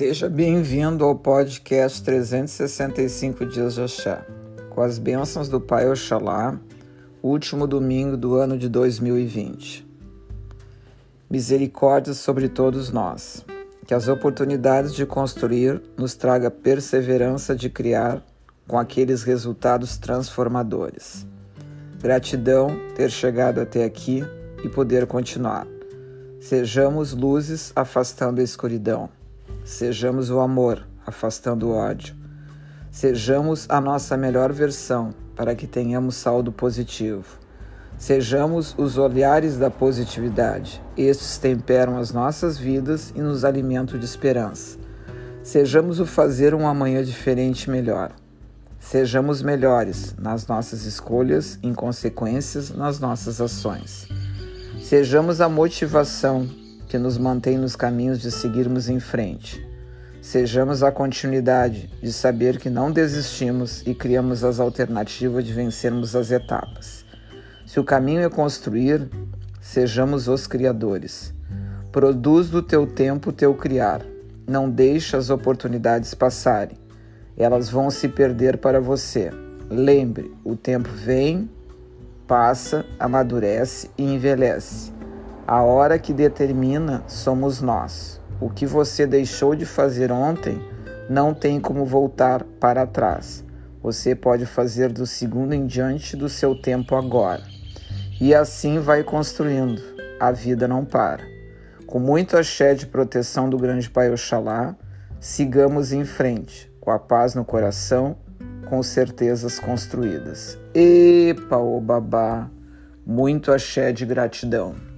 Seja bem-vindo ao podcast 365 Dias de Axé. Com as bênçãos do Pai Oxalá, último domingo do ano de 2020. Misericórdia sobre todos nós. Que as oportunidades de construir nos traga perseverança de criar com aqueles resultados transformadores. Gratidão ter chegado até aqui e poder continuar. Sejamos luzes afastando a escuridão. Sejamos o amor afastando o ódio. Sejamos a nossa melhor versão para que tenhamos saldo positivo. Sejamos os olhares da positividade. Estes temperam as nossas vidas e nos alimentam de esperança. Sejamos o fazer um amanhã diferente e melhor. Sejamos melhores nas nossas escolhas, em consequências nas nossas ações. Sejamos a motivação que nos mantém nos caminhos de seguirmos em frente. Sejamos a continuidade de saber que não desistimos e criamos as alternativas de vencermos as etapas. Se o caminho é construir, sejamos os criadores. Produz do teu tempo teu criar. Não deixe as oportunidades passarem. Elas vão se perder para você. Lembre, o tempo vem passa, amadurece e envelhece. A hora que determina somos nós. O que você deixou de fazer ontem não tem como voltar para trás. Você pode fazer do segundo em diante do seu tempo agora. E assim vai construindo. A vida não para. Com muito axé de proteção do grande Pai Oxalá, sigamos em frente, com a paz no coração com certezas construídas. Epa, ô babá, muito axé de gratidão.